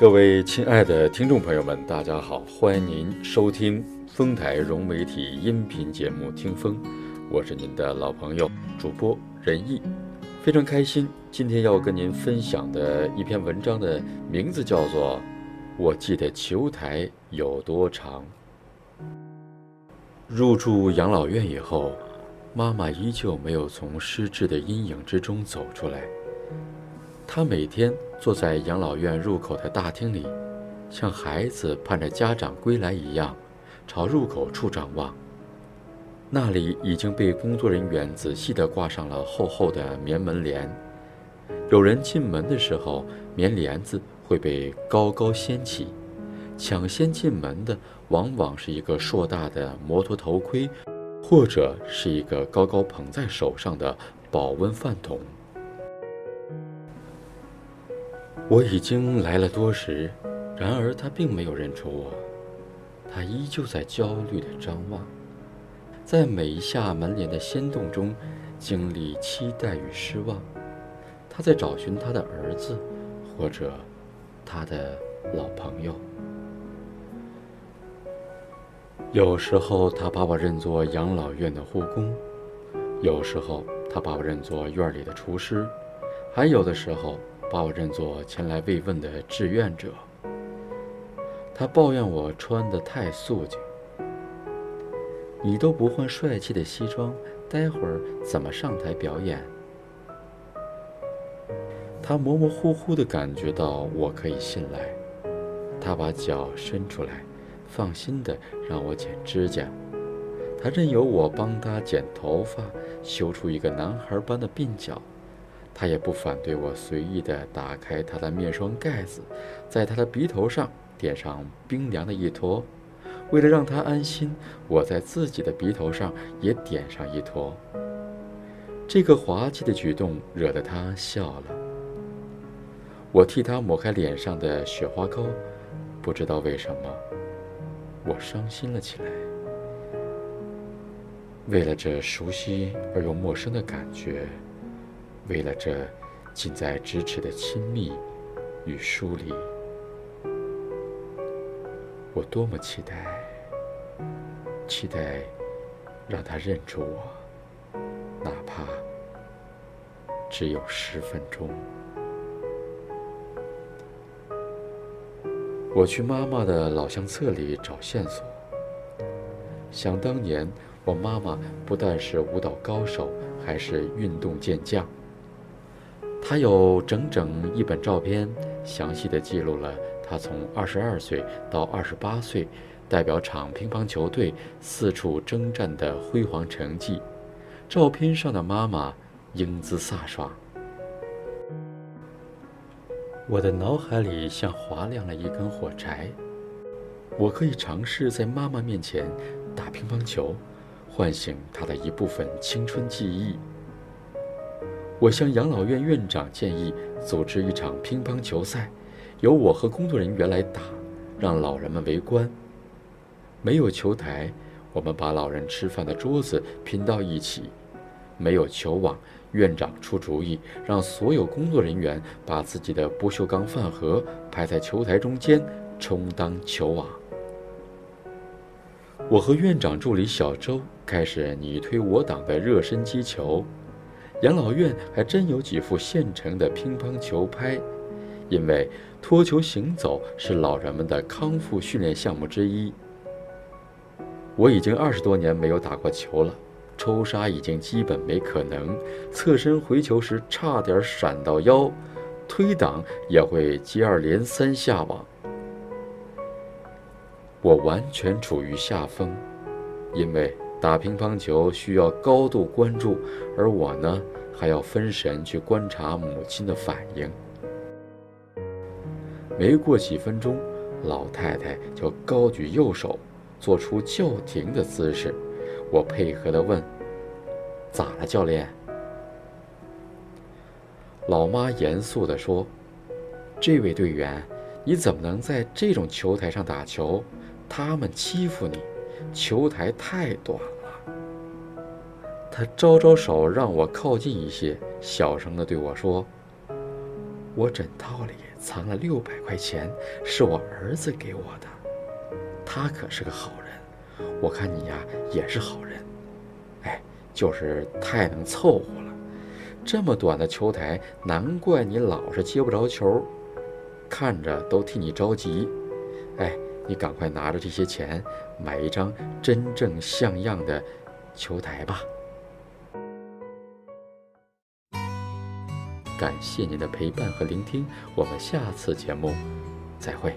各位亲爱的听众朋友们，大家好，欢迎您收听丰台融媒体音频节目《听风》，我是您的老朋友主播任毅，非常开心，今天要跟您分享的一篇文章的名字叫做《我记得球台有多长》。入住养老院以后，妈妈依旧没有从失智的阴影之中走出来。他每天坐在养老院入口的大厅里，像孩子盼着家长归来一样，朝入口处张望。那里已经被工作人员仔细地挂上了厚厚的棉门帘。有人进门的时候，棉帘子会被高高掀起，抢先进门的往往是一个硕大的摩托头盔，或者是一个高高捧在手上的保温饭桶。我已经来了多时，然而他并没有认出我，他依旧在焦虑地张望，在每一下门帘的掀动中，经历期待与失望。他在找寻他的儿子，或者他的老朋友。有时候他把我认作养老院的护工，有时候他把我认作院里的厨师，还有的时候。把我认作前来慰问的志愿者。他抱怨我穿得太素净。你都不换帅气的西装，待会儿怎么上台表演？他模模糊糊地感觉到我可以信赖。他把脚伸出来，放心地让我剪指甲。他任由我帮他剪头发，修出一个男孩般的鬓角。他也不反对我随意的打开他的面霜盖子，在他的鼻头上点上冰凉的一坨。为了让他安心，我在自己的鼻头上也点上一坨。这个滑稽的举动惹得他笑了。我替他抹开脸上的雪花膏，不知道为什么，我伤心了起来。为了这熟悉而又陌生的感觉。为了这近在咫尺的亲密与疏离，我多么期待，期待让他认出我，哪怕只有十分钟。我去妈妈的老相册里找线索。想当年，我妈妈不但是舞蹈高手，还是运动健将。他有整整一本照片，详细的记录了他从二十二岁到二十八岁，代表场乒乓球队四处征战的辉煌成绩。照片上的妈妈英姿飒爽，我的脑海里像划亮了一根火柴。我可以尝试在妈妈面前打乒乓球，唤醒她的一部分青春记忆。我向养老院院长建议组织一场乒乓球赛，由我和工作人员来打，让老人们围观。没有球台，我们把老人吃饭的桌子拼到一起；没有球网，院长出主意，让所有工作人员把自己的不锈钢饭盒排在球台中间，充当球网。我和院长助理小周开始你推我挡的热身击球。养老院还真有几副现成的乒乓球拍，因为托球行走是老人们的康复训练项目之一。我已经二十多年没有打过球了，抽杀已经基本没可能，侧身回球时差点闪到腰，推挡也会接二连三下网。我完全处于下风，因为。打乒乓球需要高度关注，而我呢，还要分神去观察母亲的反应。没过几分钟，老太太就高举右手，做出叫停的姿势。我配合地问：“咋了，教练？”老妈严肃地说：“这位队员，你怎么能在这种球台上打球？他们欺负你。”球台太短了，他招招手让我靠近一些，小声地对我说：“我枕套里藏了六百块钱，是我儿子给我的。他可是个好人，我看你呀也是好人。哎，就是太能凑合了。这么短的球台，难怪你老是接不着球，看着都替你着急。哎，你赶快拿着这些钱，买一张真正像样的球台吧。感谢您的陪伴和聆听，我们下次节目再会。